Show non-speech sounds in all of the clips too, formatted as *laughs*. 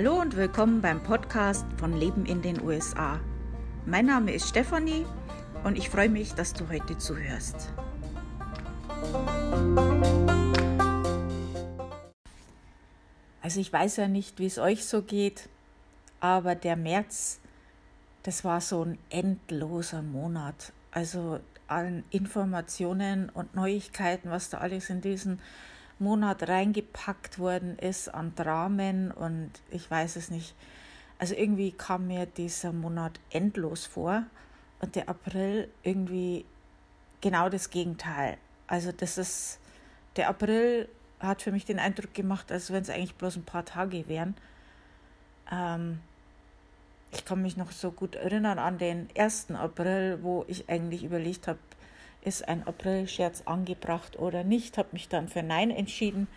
Hallo und willkommen beim Podcast von Leben in den USA. Mein Name ist Stefanie und ich freue mich, dass du heute zuhörst. Also ich weiß ja nicht, wie es euch so geht, aber der März, das war so ein endloser Monat. Also an Informationen und Neuigkeiten, was da alles in diesen Monat reingepackt worden ist an Dramen und ich weiß es nicht. Also irgendwie kam mir dieser Monat endlos vor und der April irgendwie genau das Gegenteil. Also das ist, der April hat für mich den Eindruck gemacht, als wenn es eigentlich bloß ein paar Tage wären. Ähm, ich kann mich noch so gut erinnern an den 1. April, wo ich eigentlich überlegt habe, ist ein April-Scherz angebracht oder nicht, habe mich dann für Nein entschieden.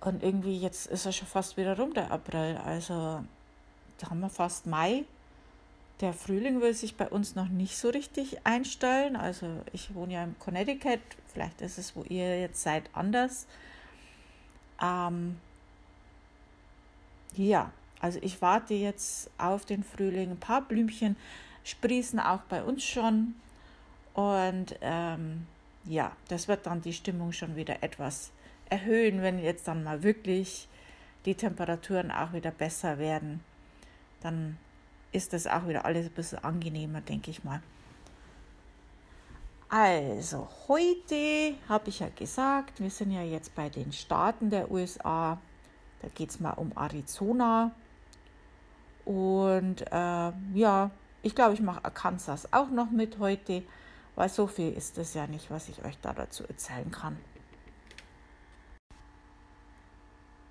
Und irgendwie jetzt ist er schon fast wieder rum, der April. Also da haben wir fast Mai. Der Frühling will sich bei uns noch nicht so richtig einstellen. Also ich wohne ja im Connecticut, vielleicht ist es, wo ihr jetzt seid, anders. Ähm, ja, also ich warte jetzt auf den Frühling. Ein paar Blümchen sprießen auch bei uns schon. Und ähm, ja, das wird dann die Stimmung schon wieder etwas erhöhen, wenn jetzt dann mal wirklich die Temperaturen auch wieder besser werden. Dann ist das auch wieder alles ein bisschen angenehmer, denke ich mal. Also, heute habe ich ja gesagt, wir sind ja jetzt bei den Staaten der USA. Da geht es mal um Arizona. Und äh, ja, ich glaube, ich mache Arkansas auch noch mit heute, weil so viel ist es ja nicht, was ich euch da dazu erzählen kann.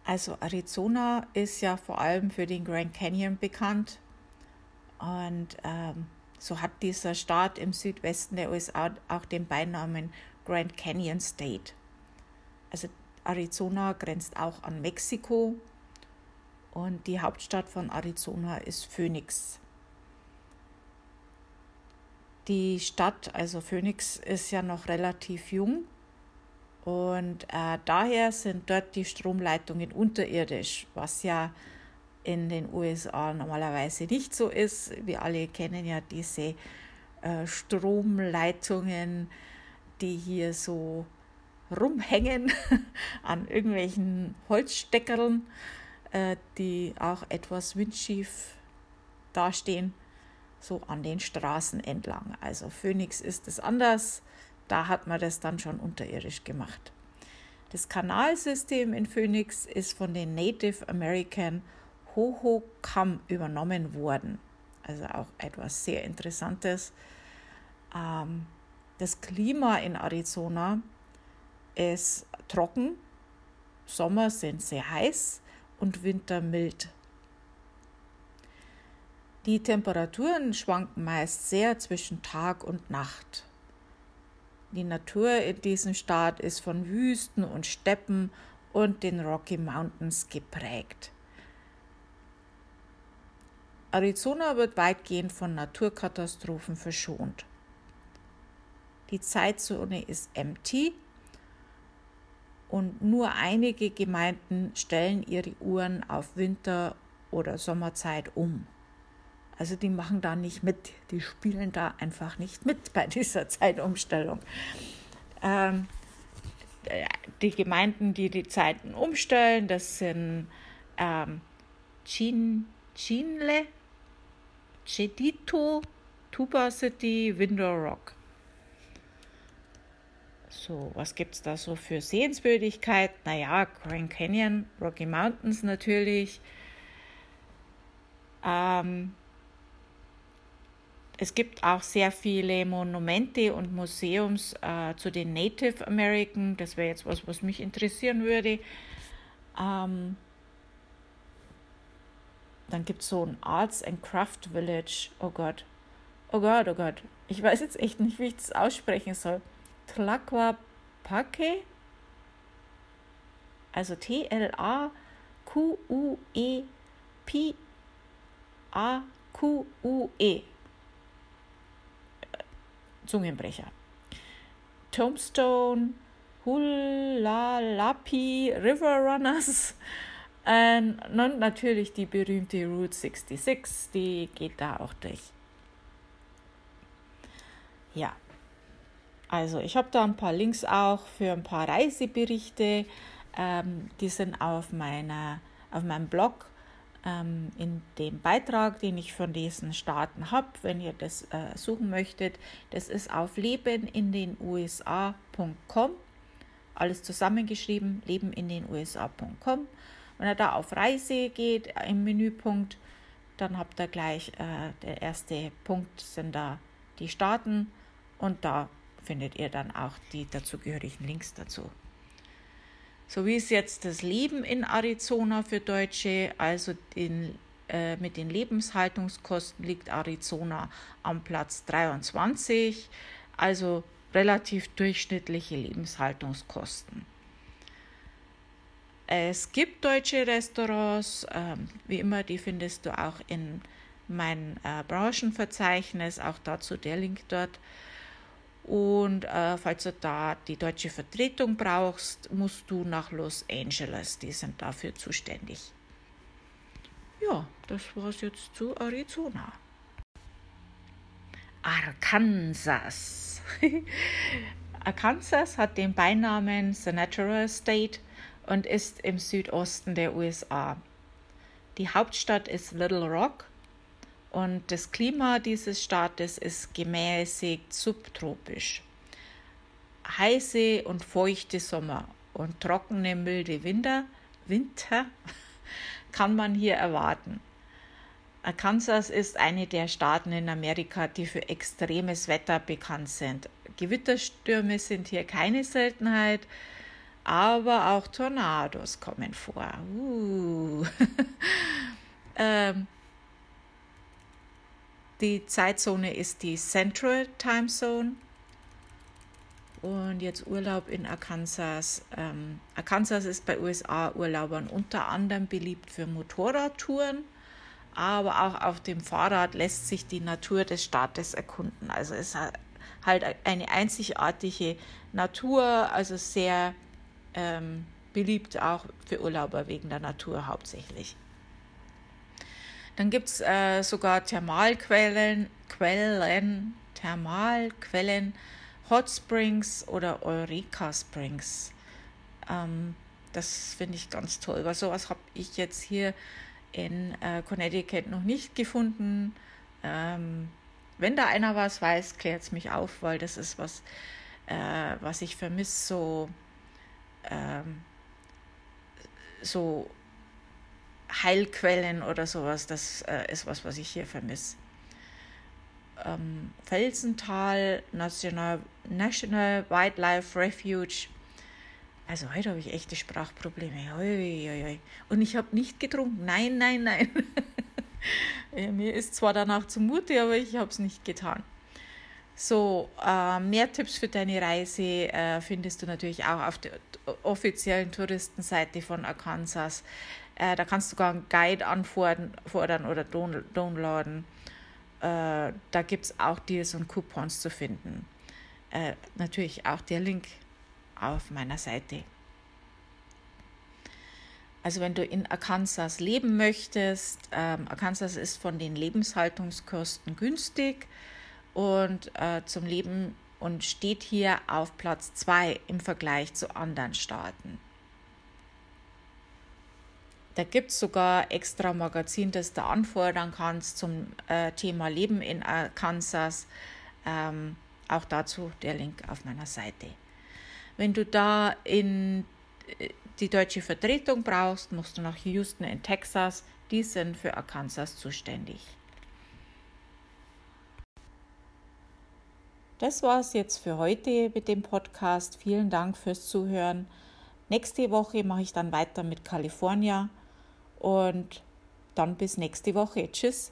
Also Arizona ist ja vor allem für den Grand Canyon bekannt. Und ähm, so hat dieser Staat im Südwesten der USA auch den Beinamen Grand Canyon State. Also Arizona grenzt auch an Mexiko und die Hauptstadt von Arizona ist Phoenix. Die Stadt, also Phoenix, ist ja noch relativ jung und äh, daher sind dort die Stromleitungen unterirdisch, was ja in den USA normalerweise nicht so ist. Wir alle kennen ja diese äh, Stromleitungen, die hier so rumhängen *laughs* an irgendwelchen Holzsteckerln äh, die auch etwas windschief dastehen, so an den Straßen entlang. Also Phoenix ist es anders, da hat man das dann schon unterirdisch gemacht. Das Kanalsystem in Phoenix ist von den Native American Hohokam übernommen worden. Also auch etwas sehr Interessantes. Ähm, das Klima in Arizona ist trocken, Sommer sind sehr heiß und Winter mild. Die Temperaturen schwanken meist sehr zwischen Tag und Nacht. Die Natur in diesem Staat ist von Wüsten und Steppen und den Rocky Mountains geprägt. Arizona wird weitgehend von Naturkatastrophen verschont. Die Zeitzone ist MT und nur einige Gemeinden stellen ihre Uhren auf Winter- oder Sommerzeit um. Also die machen da nicht mit, die spielen da einfach nicht mit bei dieser *laughs* Zeitumstellung. Ähm, die Gemeinden, die die Zeiten umstellen, das sind ähm, Chin, Chinle, Chedito, Tuba City, Window Rock. So, was gibt es da so für Sehenswürdigkeit? Naja, Grand Canyon, Rocky Mountains natürlich. Ähm, es gibt auch sehr viele Monumente und Museums äh, zu den Native American. Das wäre jetzt was, was mich interessieren würde. Ähm, dann gibt es so ein Arts and Craft Village. Oh Gott. Oh Gott, oh Gott. Ich weiß jetzt echt nicht, wie ich das aussprechen soll. Tlaquepaque, also T-L-A-Q-U-E-P-A-Q-U-E. Zungenbrecher. Tombstone, Hulalapi, River Runners, *laughs* Ähm, und natürlich die berühmte Route 66, die geht da auch durch. Ja, also ich habe da ein paar Links auch für ein paar Reiseberichte. Ähm, die sind auf, meiner, auf meinem Blog ähm, in dem Beitrag, den ich von diesen Staaten habe, wenn ihr das äh, suchen möchtet. Das ist auf lebenindenusa.com. Alles zusammengeschrieben, lebenindenusa.com. Wenn ihr da auf Reise geht im Menüpunkt, dann habt ihr gleich äh, der erste Punkt sind da die Staaten und da findet ihr dann auch die dazugehörigen Links dazu. So wie ist jetzt das Leben in Arizona für Deutsche, also den, äh, mit den Lebenshaltungskosten liegt Arizona am Platz 23, also relativ durchschnittliche Lebenshaltungskosten. Es gibt deutsche Restaurants, ähm, wie immer, die findest du auch in meinem äh, Branchenverzeichnis, auch dazu der Link dort. Und äh, falls du da die deutsche Vertretung brauchst, musst du nach Los Angeles. Die sind dafür zuständig. Ja, das war's jetzt zu Arizona. Arkansas. *laughs* Arkansas hat den Beinamen The Natural State und ist im Südosten der USA. Die Hauptstadt ist Little Rock und das Klima dieses Staates ist gemäßigt subtropisch. Heiße und feuchte Sommer und trockene, milde Winter, Winter *laughs* kann man hier erwarten. Arkansas ist eine der Staaten in Amerika, die für extremes Wetter bekannt sind. Gewitterstürme sind hier keine Seltenheit, aber auch Tornados kommen vor. Uh. *laughs* ähm, die Zeitzone ist die Central Time Zone. Und jetzt Urlaub in Arkansas. Ähm, Arkansas ist bei USA-Urlaubern unter anderem beliebt für Motorradtouren, aber auch auf dem Fahrrad lässt sich die Natur des Staates erkunden. Also es ist halt eine einzigartige Natur, also sehr ähm, beliebt auch für Urlauber wegen der Natur hauptsächlich. Dann gibt es äh, sogar Thermalquellen, Quellen, Thermalquellen, Hot Springs oder Eureka Springs. Ähm, das finde ich ganz toll, weil sowas habe ich jetzt hier in äh, Connecticut noch nicht gefunden. Ähm, wenn da einer was weiß, klärt es mich auf, weil das ist was, äh, was ich vermisse, so, ähm, so Heilquellen oder sowas, das äh, ist was, was ich hier vermisse. Ähm, Felsental National, National Wildlife Refuge. Also heute habe ich echte Sprachprobleme. Ui, ui, ui. Und ich habe nicht getrunken. Nein, nein, nein. *laughs* ja, mir ist zwar danach zumute, aber ich habe es nicht getan. So, äh, mehr Tipps für deine Reise äh, findest du natürlich auch auf der offiziellen Touristenseite von Arkansas. Äh, da kannst du sogar einen Guide anfordern oder downloaden. Äh, da gibt es auch Deals und Coupons zu finden. Äh, natürlich auch der Link auf meiner Seite. Also wenn du in Arkansas leben möchtest, ähm, Arkansas ist von den Lebenshaltungskosten günstig und äh, zum Leben und steht hier auf Platz 2 im Vergleich zu anderen Staaten. Da gibt es sogar extra Magazin, das du anfordern kannst zum äh, Thema Leben in Arkansas. Ähm, auch dazu der Link auf meiner Seite. Wenn du da in äh, die deutsche Vertretung brauchst, musst du nach Houston in Texas. Die sind für Arkansas zuständig. Das war es jetzt für heute mit dem Podcast. Vielen Dank fürs Zuhören. Nächste Woche mache ich dann weiter mit California. Und dann bis nächste Woche. Tschüss.